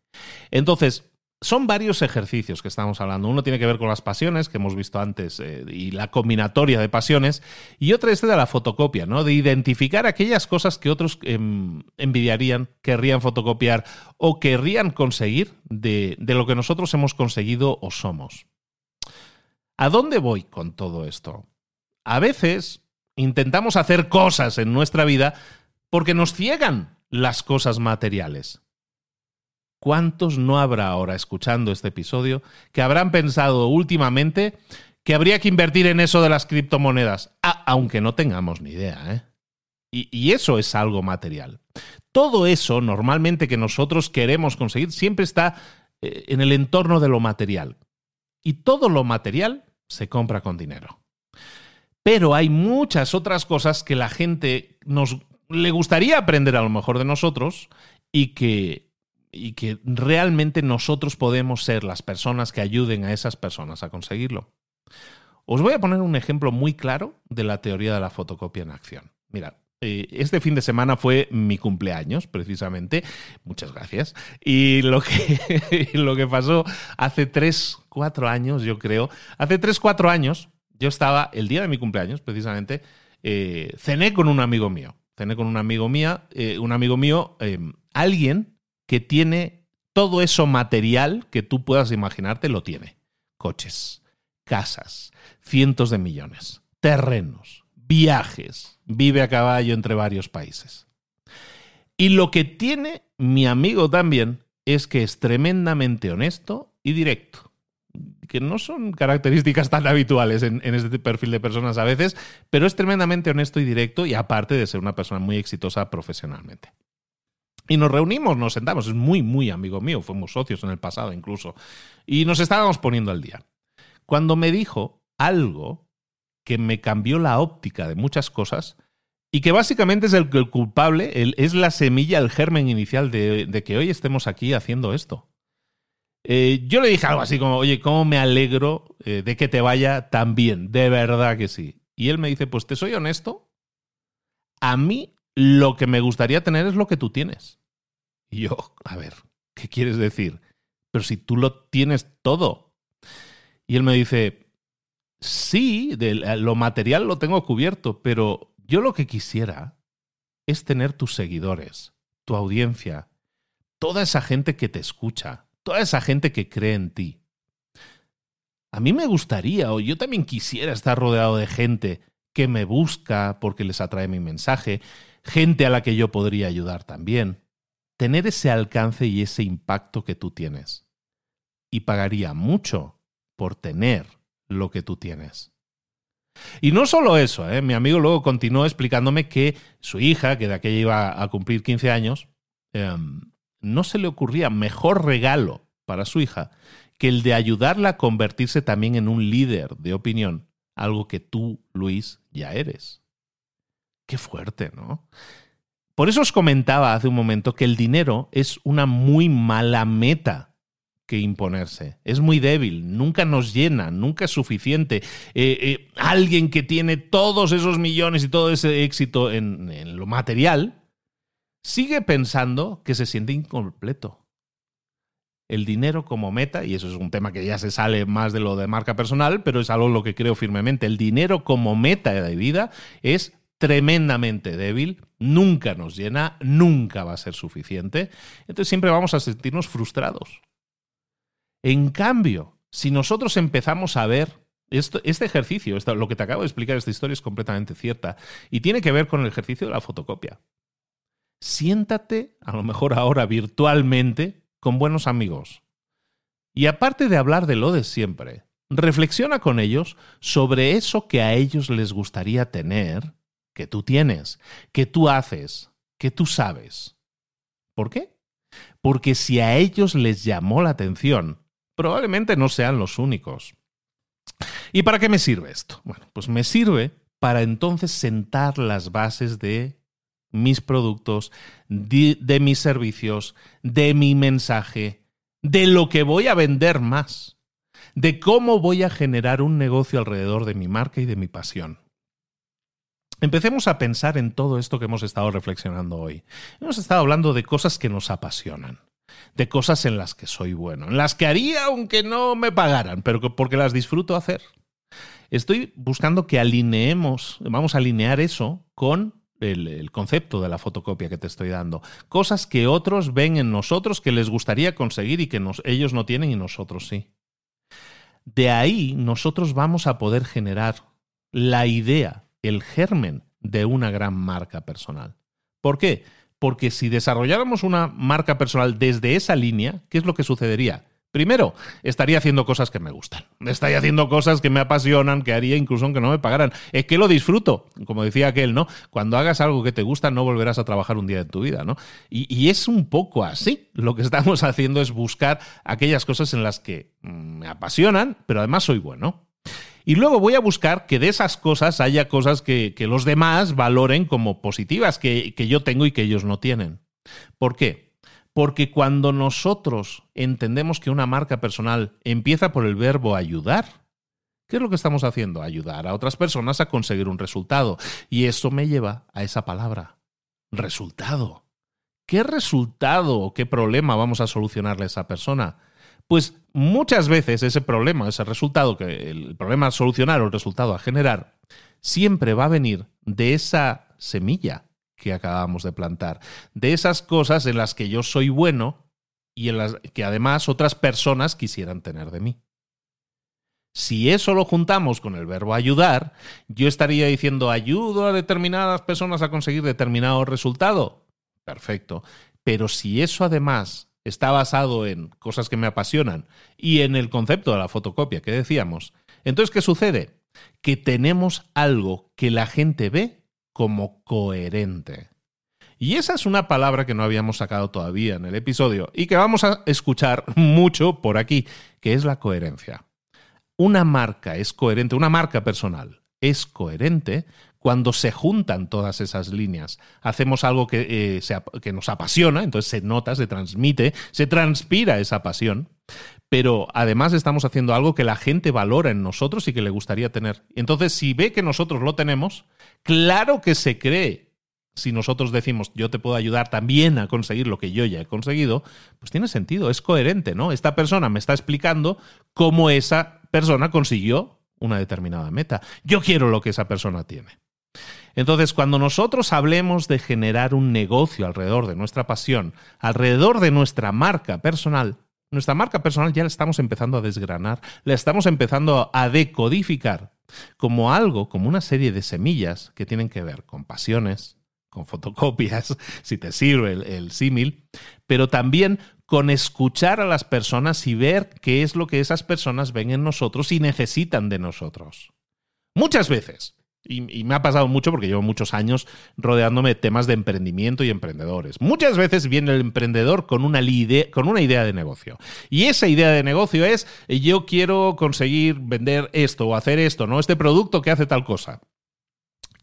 [SPEAKER 1] Entonces, son varios ejercicios que estamos hablando. Uno tiene que ver con las pasiones, que hemos visto antes, eh, y la combinatoria de pasiones, y otra este de la fotocopia, ¿no? De identificar aquellas cosas que otros em, envidiarían, querrían fotocopiar o querrían conseguir de, de lo que nosotros hemos conseguido o somos. ¿A dónde voy con todo esto? A veces intentamos hacer cosas en nuestra vida porque nos ciegan las cosas materiales. ¿Cuántos no habrá ahora escuchando este episodio que habrán pensado últimamente que habría que invertir en eso de las criptomonedas? Ah, aunque no tengamos ni idea, ¿eh? Y, eso es algo material. Todo eso, normalmente que nosotros queremos conseguir, siempre está eh, en el entorno de lo material. Y todo lo material se compra con dinero. Pero hay muchas otras cosas que la gente nos le gustaría aprender a lo mejor de nosotros y que y que realmente nosotros podemos ser las personas que ayuden a esas personas a conseguirlo. Os voy a poner un ejemplo muy claro de la teoría de la fotocopia en acción. Mirad, eh, este fin de semana fue mi cumpleaños, precisamente. Muchas gracias. Y lo que, lo que pasó hace tres, cuatro años, yo creo, hace tres, cuatro años, yo estaba, el día de mi cumpleaños, precisamente, eh, cené con un amigo mío. Cené con un amigo mía, eh, un amigo mío, alguien que tiene todo eso material que tú puedas imaginarte, lo tiene. Coches, casas, cientos de millones, terrenos, viajes, vive a caballo entre varios países. Y lo que tiene mi amigo también es que es tremendamente honesto y directo. Que no son características tan habituales en, este perfil de personas a veces, pero es tremendamente honesto y directo y aparte de ser una persona muy exitosa profesionalmente. Y nos reunimos, nos sentamos, es muy, muy amigo mío, fuimos socios en el pasado incluso, y nos estábamos poniendo al día. Cuando me dijo algo que me cambió la óptica de muchas cosas, y que básicamente es el, culpable, es la semilla, el germen inicial de, que hoy estemos aquí haciendo esto. Eh, yo le dije algo así como, oye, ¿cómo me alegro eh, de que te vaya tan bien? De verdad que sí. Y él me dice, pues te soy honesto, a mí lo que me gustaría tener es lo que tú tienes. Y yo, a ver, ¿qué quieres decir? Pero si tú lo tienes todo. Y él me dice, sí, de lo material lo tengo cubierto, pero yo lo que quisiera es tener tus seguidores, tu audiencia, toda esa gente que te escucha, toda esa gente que cree en ti. A mí me gustaría, o yo también quisiera estar rodeado de gente que me busca porque les atrae mi mensaje, gente a la que yo podría ayudar también. Tener ese alcance y ese impacto que tú tienes. Y pagaría mucho por tener lo que tú tienes. Y no solo eso, ¿eh? mi amigo luego continuó explicándome que su hija, que de aquella iba a cumplir 15 años, em, no se le ocurría mejor regalo para su hija que el de ayudarla a convertirse también en un líder de opinión, algo que tú, Luis, ya eres. Qué fuerte, ¿no? Por eso os comentaba hace un momento que el dinero es una muy mala meta que imponerse. Es muy débil, nunca nos llena, nunca es suficiente. Eh, eh, alguien que tiene todos esos millones y todo ese éxito en, en lo material, sigue pensando que se siente incompleto. El dinero como meta, y eso es un tema que ya se sale más de lo de marca personal, pero es algo en lo que creo firmemente, el dinero como meta de vida es tremendamente débil, nunca nos llena, nunca va a ser suficiente, entonces siempre vamos a sentirnos frustrados. En cambio, si nosotros empezamos a ver este ejercicio, lo que te acabo de explicar, esta historia es completamente cierta y tiene que ver con el ejercicio de la fotocopia. Siéntate, a lo mejor ahora virtualmente, con buenos amigos. Y aparte de hablar de lo de siempre, reflexiona con ellos sobre eso que a ellos les gustaría tener, que tú tienes, que tú haces, que tú sabes. ¿Por qué? Porque si a ellos les llamó la atención, probablemente no sean los únicos. ¿Y para qué me sirve esto? Bueno, pues me sirve para entonces sentar las bases de mis productos, de, mis servicios, de mi mensaje, de lo que voy a vender más, de cómo voy a generar un negocio alrededor de mi marca y de mi pasión. Empecemos a pensar en todo esto que hemos estado reflexionando hoy. Hemos estado hablando de cosas que nos apasionan de cosas en las que soy bueno, en las que haría aunque no me pagaran, pero porque las disfruto hacer. Estoy buscando que alineemos, vamos a alinear eso con el, concepto de la fotocopia que te estoy dando. Cosas que otros ven en nosotros que les gustaría conseguir y que ellos no tienen y nosotros sí. De ahí nosotros vamos a poder generar la idea, el germen de una gran marca personal. ¿Por qué? Porque si desarrolláramos una marca personal desde esa línea, ¿qué es lo que sucedería? Primero, estaría haciendo cosas que me gustan. Estaría haciendo cosas que me apasionan, que haría incluso aunque no me pagaran. Es que lo disfruto, como decía aquel, ¿no? Cuando hagas algo que te gusta, no volverás a trabajar un día de tu vida, ¿no? Y, es un poco así. Lo que estamos haciendo es buscar aquellas cosas en las que mm, me apasionan, pero además soy bueno. Y luego voy a buscar que de esas cosas haya cosas que, los demás valoren como positivas, que, que yo tengo y que ellos no tienen. ¿Por qué? Porque cuando nosotros entendemos que una marca personal empieza por el verbo ayudar, ¿qué es lo que estamos haciendo? Ayudar a otras personas a conseguir un resultado. Y eso me lleva a esa palabra, resultado. ¿Qué resultado o qué problema vamos a solucionarle a esa persona? Pues muchas veces ese problema, ese resultado, que el problema a solucionar o el resultado a generar, siempre va a venir de esa semilla que acabamos de plantar, de esas cosas en las que yo soy bueno y en las que además otras personas quisieran tener de mí. Si eso lo juntamos con el verbo ayudar, yo estaría diciendo ayudo a determinadas personas a conseguir determinado resultado. Perfecto. Pero si eso además está basado en cosas que me apasionan y en el concepto de la fotocopia que decíamos, entonces, ¿qué sucede? Que tenemos algo que la gente ve como coherente. Y esa es una palabra que no habíamos sacado todavía en el episodio y que vamos a escuchar mucho por aquí, que es la coherencia. Una marca es coherente, una marca personal es coherente cuando se juntan todas esas líneas. Hacemos algo que, eh, que, nos apasiona, entonces se nota, se transmite, se transpira esa pasión, pero además estamos haciendo algo que la gente valora en nosotros y que le gustaría tener. Entonces, si ve que nosotros lo tenemos, claro que se cree. Si nosotros decimos, yo te puedo ayudar también a conseguir lo que yo ya he conseguido, pues tiene sentido, es coherente, ¿no? Esta persona me está explicando cómo esa persona consiguió una determinada meta. Yo quiero lo que esa persona tiene. Entonces, cuando nosotros hablemos de generar un negocio alrededor de nuestra pasión, alrededor de nuestra marca personal, nuestra marca personal ya la estamos empezando a desgranar, la estamos empezando a decodificar como algo, como una serie de semillas que tienen que ver con pasiones, con fotocopias, si te sirve el, símil, pero también con escuchar a las personas y ver qué es lo que esas personas ven en nosotros y necesitan de nosotros. Muchas veces y, me ha pasado mucho porque llevo muchos años rodeándome de temas de emprendimiento y emprendedores. Muchas veces viene el emprendedor con una, con una idea de negocio. Y esa idea de negocio es, yo quiero conseguir vender esto o hacer esto, ¿no? Este producto que hace tal cosa.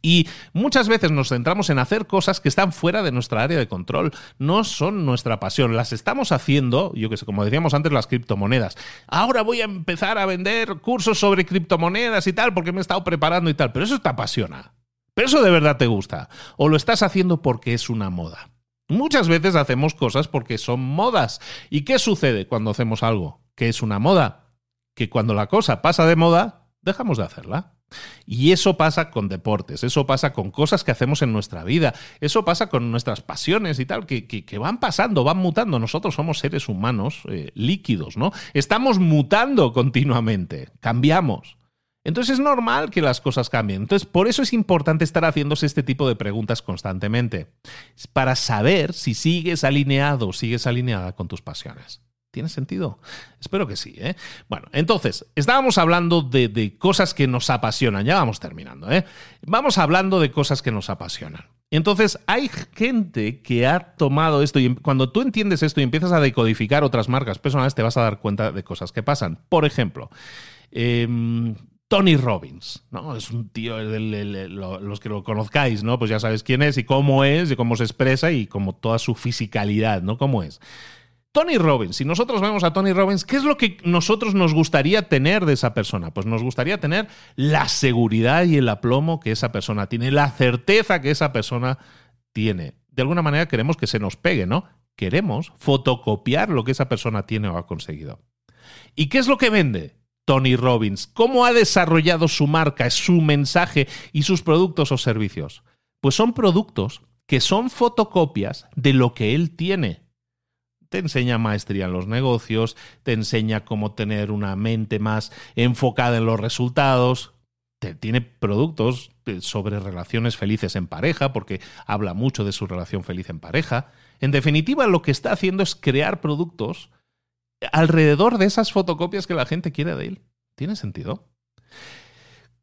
[SPEAKER 1] Y muchas veces nos centramos en hacer cosas que están fuera de nuestra área de control, no son nuestra pasión, las estamos haciendo, yo que sé, como decíamos antes, las criptomonedas. Ahora voy a empezar a vender cursos sobre criptomonedas y tal, porque me he estado preparando y tal, pero eso te apasiona. Pero eso de verdad te gusta. O lo estás haciendo porque es una moda. Muchas veces hacemos cosas porque son modas. ¿Y qué sucede cuando hacemos algo que es una moda? Que cuando la cosa pasa de moda, dejamos de hacerla. Y eso pasa con deportes, eso pasa con cosas que hacemos en nuestra vida, eso pasa con nuestras pasiones y tal, que, van pasando, van mutando. Nosotros somos seres humanos eh, líquidos, ¿no? Estamos mutando continuamente, cambiamos. Entonces es normal que las cosas cambien. Entonces, por eso es importante estar haciéndose este tipo de preguntas constantemente, para saber si sigues alineado o sigues alineada con tus pasiones. ¿Tiene sentido? Espero que sí. ¿eh? Bueno, entonces, estábamos hablando de, cosas que nos apasionan. Ya vamos terminando. ¿eh? Vamos hablando de cosas que nos apasionan. Entonces, hay gente que ha tomado esto y cuando tú entiendes esto y empiezas a decodificar otras marcas personales, te vas a dar cuenta de cosas que pasan. Por ejemplo, em, Tony Robbins, ¿no? Es un tío, los que lo conozcáis, ¿no? Pues ya sabes quién es y cómo es y cómo se expresa y como toda su fisicalidad, ¿no? ¿Cómo es? Tony Robbins, si nosotros vemos a Tony Robbins, ¿qué es lo que nosotros nos gustaría tener de esa persona? Pues nos gustaría tener la seguridad y el aplomo que esa persona tiene, la certeza que esa persona tiene. De alguna manera queremos que se nos pegue, ¿no? Queremos fotocopiar lo que esa persona tiene o ha conseguido. ¿Y qué es lo que vende? Tony Robbins, cómo ha desarrollado su marca, su mensaje y sus productos o servicios. Pues son productos que son fotocopias de lo que él tiene te enseña maestría en los negocios, te enseña cómo tener una mente más enfocada en los resultados, te, tiene productos sobre relaciones felices en pareja, porque habla mucho de su relación feliz en pareja. En definitiva, lo que está haciendo es crear productos alrededor de esas fotocopias que la gente quiere de él. ¿Tiene sentido?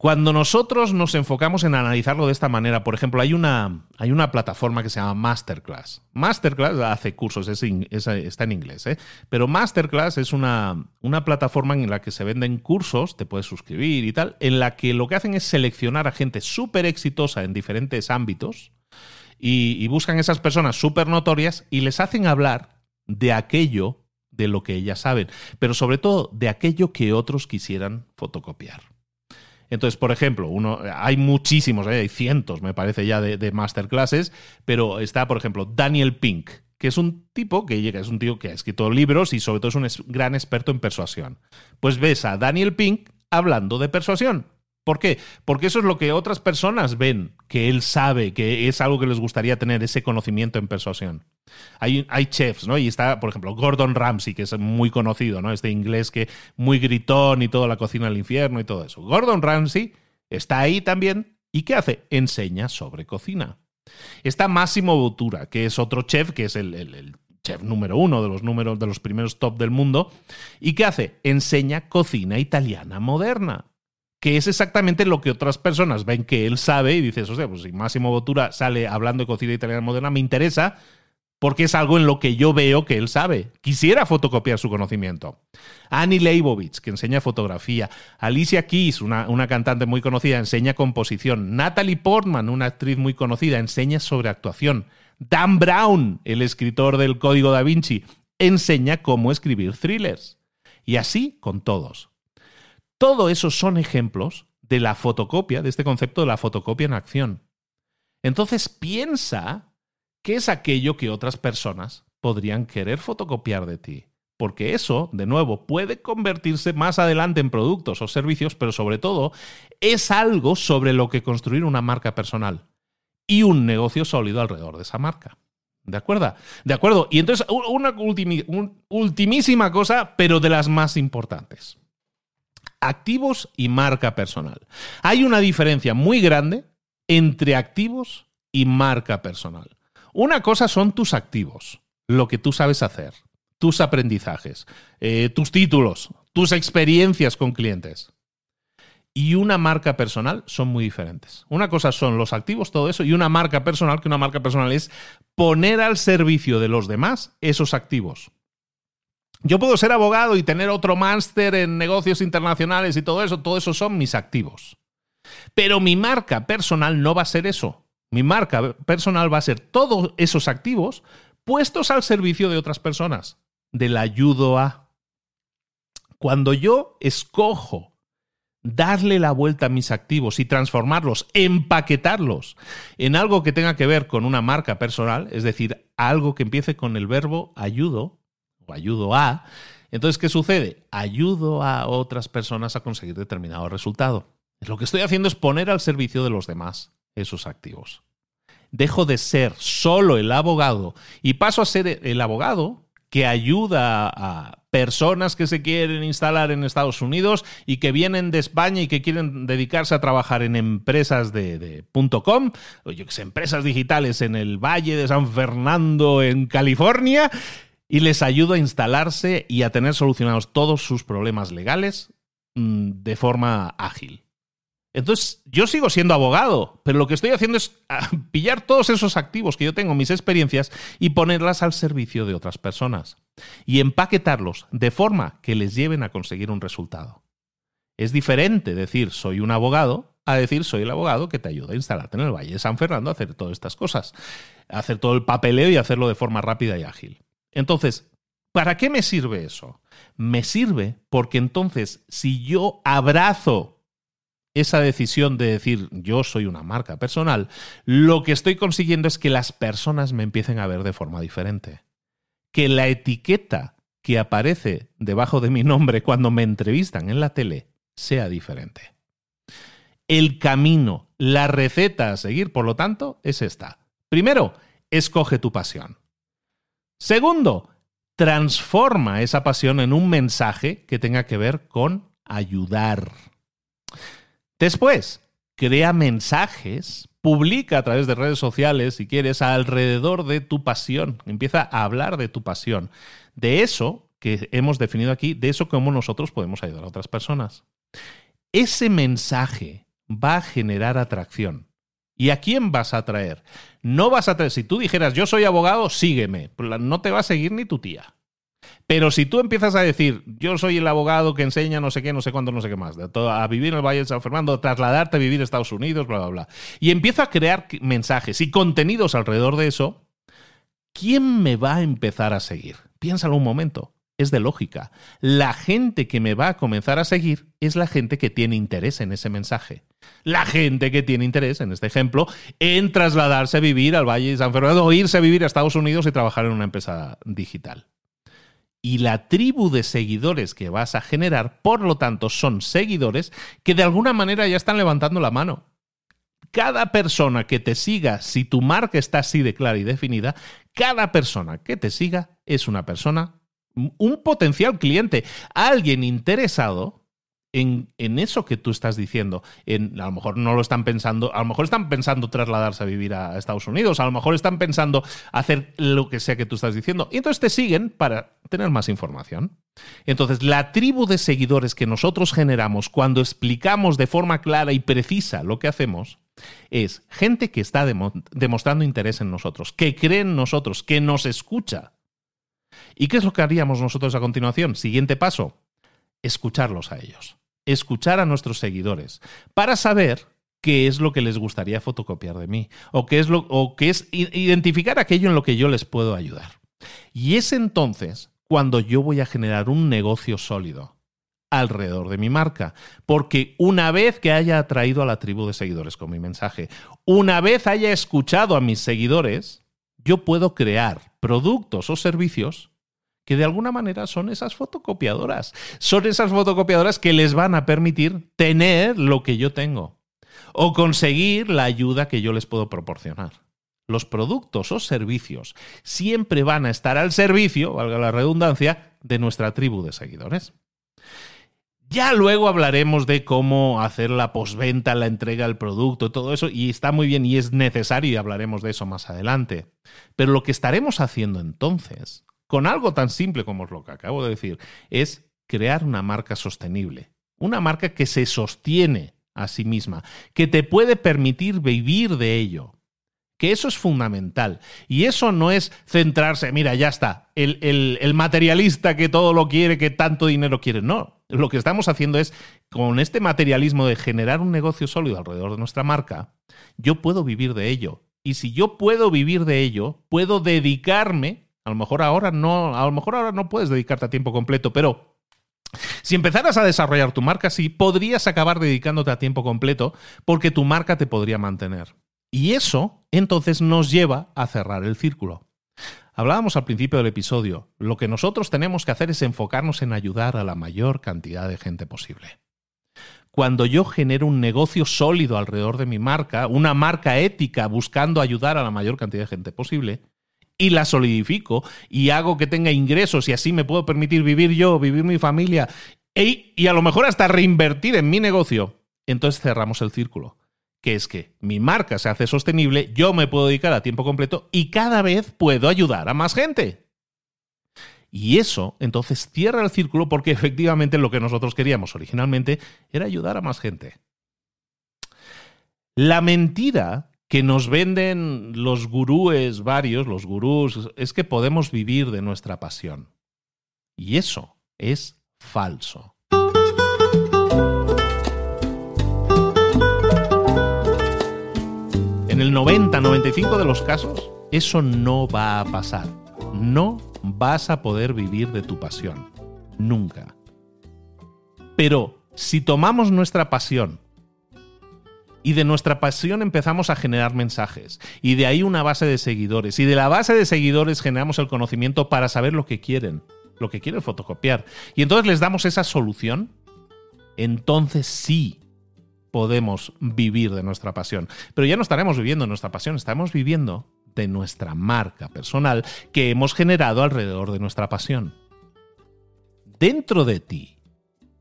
[SPEAKER 1] Cuando nosotros nos enfocamos en analizarlo de esta manera, por ejemplo, hay una, hay una plataforma que se llama Masterclass. Masterclass hace cursos, está en inglés, ¿eh? pero Masterclass es una, una plataforma en la que se venden cursos, te puedes suscribir y tal, en la que lo que hacen es seleccionar a gente súper exitosa en diferentes ámbitos y, y buscan esas personas súper notorias y les hacen hablar de aquello de lo que ellas saben, pero sobre todo de aquello que otros quisieran fotocopiar. Entonces, por ejemplo, uno, hay muchísimos, ¿eh? hay cientos, me parece ya, de, masterclasses, pero está, por ejemplo, Daniel Pink, que es un tipo que llega, es un tío que ha escrito libros y sobre todo es un gran experto en persuasión. Pues ves a Daniel Pink hablando de persuasión. ¿Por qué? Porque eso es lo que otras personas ven, que él sabe, que es algo que les gustaría tener, ese conocimiento en persuasión. Hay, chefs, ¿no? Y está, por ejemplo, Gordon Ramsay, que es muy conocido, ¿no? Este inglés que muy gritón y toda la cocina del infierno y todo eso. Gordon Ramsay está ahí también. ¿Y qué hace? Enseña sobre cocina. Está Máximo Bottura, que es otro chef, que es el chef número uno de los números de los primeros top del mundo. ¿Y qué hace? Enseña cocina italiana moderna. Que es exactamente lo que otras personas ven que él sabe y dices, sea, pues si Máximo Bottura sale hablando de cocina italiana moderna, me interesa porque es algo en lo que yo veo que él sabe. Quisiera fotocopiar su conocimiento. Annie Leibovitz, que enseña fotografía. Alicia Keys, una, una, cantante muy conocida, enseña composición. Natalie Portman, una actriz muy conocida, enseña sobre actuación. Dan Brown, el escritor del Código da Vinci, enseña cómo escribir thrillers. Y así con todos. Todo eso son ejemplos de la fotocopia, de este concepto de la fotocopia en acción. Entonces piensa ¿Qué es aquello que otras personas podrían querer fotocopiar de ti? Porque eso, de nuevo, puede convertirse más adelante en productos o servicios, pero sobre todo es algo sobre lo que construir una marca personal y un negocio sólido alrededor de esa marca. ¿De acuerdo? De acuerdo. Y entonces, una ultimísima cosa, pero de las más importantes. Activos y marca personal. Hay una diferencia muy grande entre activos y marca personal. Una cosa son tus activos, lo que tú sabes hacer, tus aprendizajes, eh, tus títulos, tus experiencias con clientes. Y una marca personal son muy diferentes. Una cosa son los activos, todo eso, y una marca personal, que una marca personal es poner al servicio de los demás esos activos. Yo puedo ser abogado y tener otro máster en negocios internacionales y todo eso, todo eso son mis activos. Pero mi marca personal no va a ser eso. Mi marca personal va a ser todos esos activos puestos al servicio de otras personas, del ayudo a. Cuando yo escojo darle la vuelta a mis activos y transformarlos, empaquetarlos en algo que tenga que ver con una marca personal, es decir, algo que empiece con el verbo ayudo ayudo a, entonces, ¿qué sucede? Ayudo a otras personas a conseguir determinado resultado. Lo que estoy haciendo es poner al servicio de los demás esos activos. Dejo de ser solo el abogado y paso a ser el abogado que ayuda a personas que se quieren instalar en Estados Unidos y que vienen de España y que quieren dedicarse a trabajar en empresas de, .com, o yo empresas digitales en el Valle de San Fernando, en California, y les ayudo a instalarse y a tener solucionados todos sus problemas legales mm, de forma ágil. Entonces, yo sigo siendo abogado, pero lo que estoy haciendo es ah, pillar todos esos activos que yo tengo, mis experiencias, y ponerlas al servicio de otras personas. Y empaquetarlos de forma que les lleven a conseguir un resultado. Es diferente decir soy un abogado a decir soy el abogado que te ayuda a instalarte en el Valle de San Fernando a hacer todas estas cosas. hacer todo el papeleo y hacerlo de forma rápida y ágil. Entonces, ¿para qué me sirve eso? Me sirve porque entonces, si yo abrazo esa decisión de decir yo soy una marca personal, lo que estoy consiguiendo es que las personas me empiecen a ver de forma diferente. Que la etiqueta que aparece debajo de mi nombre cuando me entrevistan en la tele sea diferente. El camino, la receta a seguir, por lo tanto, es esta. Primero, escoge tu pasión. Segundo, transforma esa pasión en un mensaje que tenga que ver con ayudar. Después, crea mensajes, publica a través de redes sociales, si quieres, alrededor de tu pasión. Empieza a hablar de tu pasión. De eso que hemos definido aquí, de eso cómo nosotros podemos ayudar a otras personas. Ese mensaje va a generar atracción. ¿Y a quién vas a atraer? No vas a atraer, si tú dijeras yo soy abogado, sígueme, no te va a seguir ni tu tía. Pero si tú empiezas a decir, yo soy el abogado que enseña no sé qué, no sé cuánto, no sé qué más, a vivir en el Valle de San Fernando, trasladarte a vivir a Estados Unidos, bla, bla, bla, y empiezo a crear mensajes y contenidos alrededor de eso, ¿quién me va a empezar a seguir? Piénsalo un momento. Es de lógica. La gente que me va a comenzar a seguir es la gente que tiene interés en ese mensaje. La gente que tiene interés, en este ejemplo, en trasladarse a vivir al Valle de San Fernando o irse a vivir a Estados Unidos y trabajar en una empresa digital y la tribu de seguidores que vas a generar, por lo tanto, son seguidores que de alguna manera ya están levantando la mano. Cada persona que te siga, si tu marca está así de clara y definida, cada persona que te siga es una persona, un potencial cliente, alguien interesado en, eso que tú estás diciendo. En, a lo mejor no lo están pensando, a lo mejor están pensando trasladarse a vivir a Estados Unidos, a lo mejor están pensando hacer lo que sea que tú estás diciendo. Y entonces te siguen para tener más información. Entonces, la tribu de seguidores que nosotros generamos cuando explicamos de forma clara y precisa lo que hacemos es gente que está demostrando interés en nosotros, que cree en nosotros, que nos escucha. ¿Y qué es lo que haríamos nosotros a continuación? Siguiente paso, escucharlos a ellos escuchar a nuestros seguidores para saber qué es lo que les gustaría fotocopiar de mí o qué es lo o qué es identificar aquello en lo que yo les puedo ayudar. Y es entonces cuando yo voy a generar un negocio sólido alrededor de mi marca, porque una vez que haya atraído a la tribu de seguidores con mi mensaje, una vez haya escuchado a mis seguidores, yo puedo crear productos o servicios que de alguna manera son esas fotocopiadoras. Son esas fotocopiadoras que les van a permitir tener lo que yo tengo o conseguir la ayuda que yo les puedo proporcionar. Los productos o servicios siempre van a estar al servicio, valga la redundancia, de nuestra tribu de seguidores. Ya luego hablaremos de cómo hacer la posventa, la entrega del producto, todo eso, y está muy bien y es necesario y hablaremos de eso más adelante. Pero lo que estaremos haciendo entonces con algo tan simple como es lo que acabo de decir, es crear una marca sostenible, una marca que se sostiene a sí misma, que te puede permitir vivir de ello. Que eso es fundamental. Y eso no es centrarse, mira, ya está, el, el materialista que todo lo quiere, que tanto dinero quiere. No, lo que estamos haciendo es, con este materialismo de generar un negocio sólido alrededor de nuestra marca, yo puedo vivir de ello. Y si yo puedo vivir de ello, puedo dedicarme a lo mejor ahora no, a lo mejor ahora no puedes dedicarte a tiempo completo, pero si empezaras a desarrollar tu marca, sí, podrías acabar dedicándote a tiempo completo porque tu marca te podría mantener. Y eso entonces nos lleva a cerrar el círculo. Hablábamos al principio del episodio, lo que nosotros tenemos que hacer es enfocarnos en ayudar a la mayor cantidad de gente posible. Cuando yo genero un negocio sólido alrededor de mi marca, una marca ética buscando ayudar a la mayor cantidad de gente posible, y la solidifico y hago que tenga ingresos y así me puedo permitir vivir yo, vivir mi familia y, y a lo mejor hasta reinvertir en mi negocio, entonces cerramos el círculo que es que mi marca se hace sostenible, yo me puedo dedicar a tiempo completo y cada vez puedo ayudar a más gente. Y eso entonces cierra el círculo porque efectivamente lo que nosotros queríamos originalmente era ayudar a más gente. La mentira que nos venden los gurúes varios, los gurús, es que podemos vivir de nuestra pasión. Y eso es falso. En el 90-95 de los casos, eso no va a pasar. No vas a poder vivir de tu pasión. Nunca. Pero si tomamos nuestra pasión y de nuestra pasión empezamos a generar mensajes. Y de ahí una base de seguidores. Y de la base de seguidores generamos el conocimiento para saber lo que quieren. Lo que quieren fotocopiar. Y entonces les damos esa solución. Entonces sí podemos vivir de nuestra pasión. Pero ya no estaremos viviendo de nuestra pasión, estamos viviendo de nuestra marca personal que hemos generado alrededor de nuestra pasión. Dentro de ti,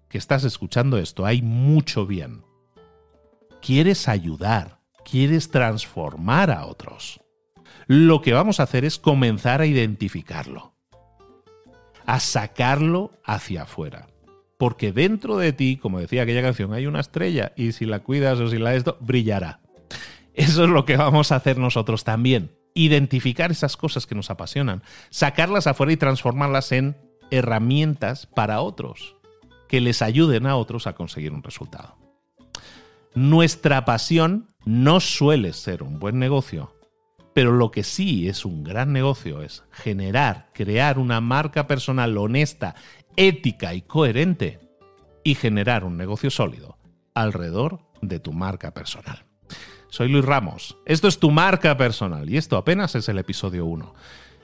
[SPEAKER 1] que estás escuchando esto, hay mucho bien quieres ayudar, quieres transformar a otros. Lo que vamos a hacer es comenzar a identificarlo, a sacarlo hacia afuera. Porque dentro de ti, como decía aquella canción, hay una estrella y si la cuidas o si la esto, brillará. Eso es lo que vamos a hacer nosotros también. Identificar esas cosas que nos apasionan, sacarlas afuera y transformarlas en herramientas para otros, que les ayuden a otros a conseguir un resultado. Nuestra pasión no suele ser un buen negocio, pero lo que sí es un gran negocio es generar, crear una marca personal honesta, ética y coherente y generar un negocio sólido alrededor de tu marca personal. Soy Luis Ramos, esto es tu marca personal y esto apenas es el episodio 1.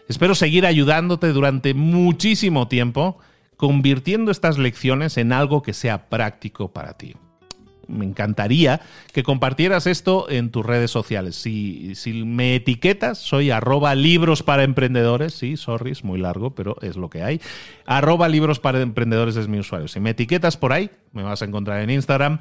[SPEAKER 1] Espero seguir ayudándote durante muchísimo tiempo, convirtiendo estas lecciones en algo que sea práctico para ti. Me encantaría que compartieras esto en tus redes sociales. Si, me etiquetas, soy arroba libros para emprendedores. Sí, sorry, es muy largo, pero es lo que hay. Arroba libros para emprendedores es mi usuario. Si me etiquetas por ahí, me vas a encontrar en Instagram.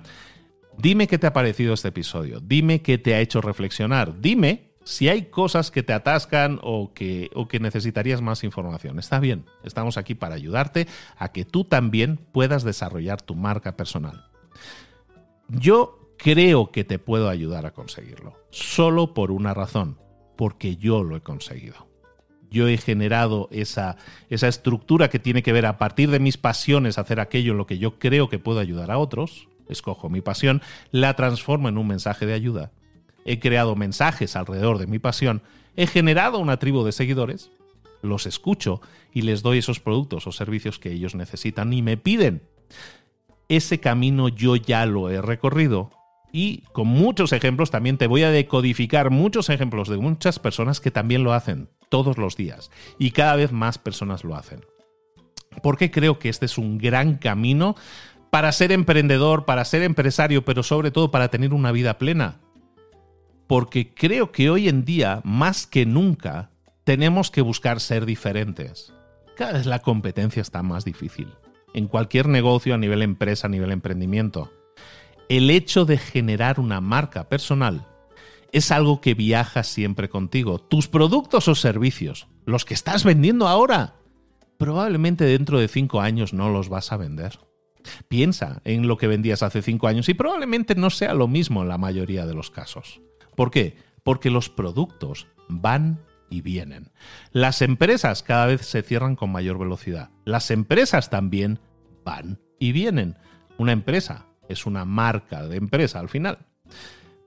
[SPEAKER 1] Dime qué te ha parecido este episodio. Dime qué te ha hecho reflexionar. Dime si hay cosas que te atascan o que, o que necesitarías más información. Está bien, estamos aquí para ayudarte a que tú también puedas desarrollar tu marca personal. Yo creo que te puedo ayudar a conseguirlo, solo por una razón, porque yo lo he conseguido. Yo he generado esa, esa estructura que tiene que ver a partir de mis pasiones hacer aquello en lo que yo creo que puedo ayudar a otros, escojo mi pasión, la transformo en un mensaje de ayuda he creado mensajes alrededor de mi pasión, he generado una tribu de seguidores, los escucho y les doy esos productos o servicios que ellos necesitan y me piden. Ese camino yo ya lo he recorrido y con muchos ejemplos también te voy a decodificar muchos ejemplos de muchas personas que también lo hacen todos los días y cada vez más personas lo hacen. Porque creo que este es un gran camino para ser emprendedor, para ser empresario, pero sobre todo para tener una vida plena porque creo que hoy en día, más que nunca, tenemos que buscar ser diferentes. Cada vez la competencia está más difícil. En cualquier negocio, a nivel empresa, a nivel emprendimiento. El hecho de generar una marca personal es algo que viaja siempre contigo. Tus productos o servicios, los que estás vendiendo ahora, probablemente dentro de cinco años no los vas a vender. Piensa en lo que vendías hace cinco años y probablemente no sea lo mismo en la mayoría de los casos. ¿Por qué? Porque los productos van y vienen. Las empresas cada vez se cierran con mayor velocidad. Las empresas también van y vienen. Una empresa es una marca de empresa al final.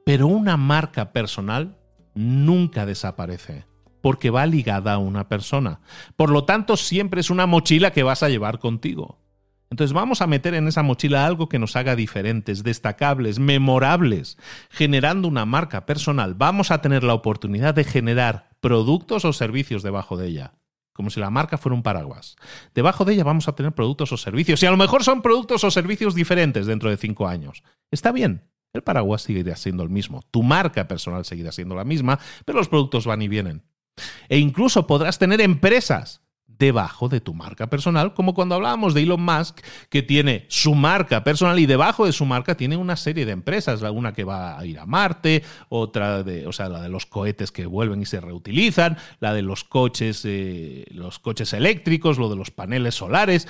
[SPEAKER 1] Pero una marca personal nunca desaparece porque va ligada a una persona. Por lo tanto, siempre es una mochila que vas a llevar contigo. Entonces vamos a meter en esa mochila algo que nos haga diferentes, destacables, memorables, generando una marca personal. Vamos a tener la oportunidad de generar productos o servicios debajo de ella, como si la marca fuera un paraguas. Debajo de ella vamos a tener productos o servicios, y a lo mejor son productos o servicios diferentes dentro de cinco años. Está bien, el paraguas seguirá siendo el mismo, tu marca personal seguirá siendo la misma, pero los productos van y vienen. E incluso podrás tener empresas debajo de tu marca personal, como cuando hablábamos de Elon Musk, que tiene su marca personal y debajo de su marca tiene una serie de empresas, una que va a ir a Marte, otra de, o sea, la de los cohetes que vuelven y se reutilizan, la de los coches, eh, los coches eléctricos, lo de los paneles solares,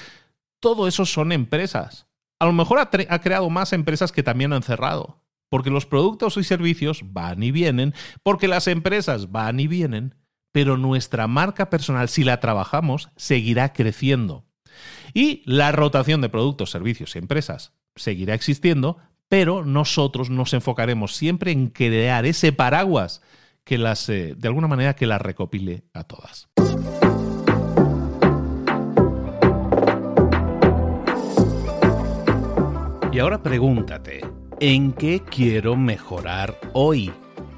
[SPEAKER 1] todo eso son empresas. A lo mejor ha, ha creado más empresas que también han cerrado, porque los productos y servicios van y vienen, porque las empresas van y vienen pero nuestra marca personal, si la trabajamos, seguirá creciendo. Y la rotación de productos, servicios y empresas seguirá existiendo, pero nosotros nos enfocaremos siempre en crear ese paraguas que las, eh, de alguna manera, que las recopile a todas. Y ahora pregúntate, ¿en qué quiero mejorar hoy?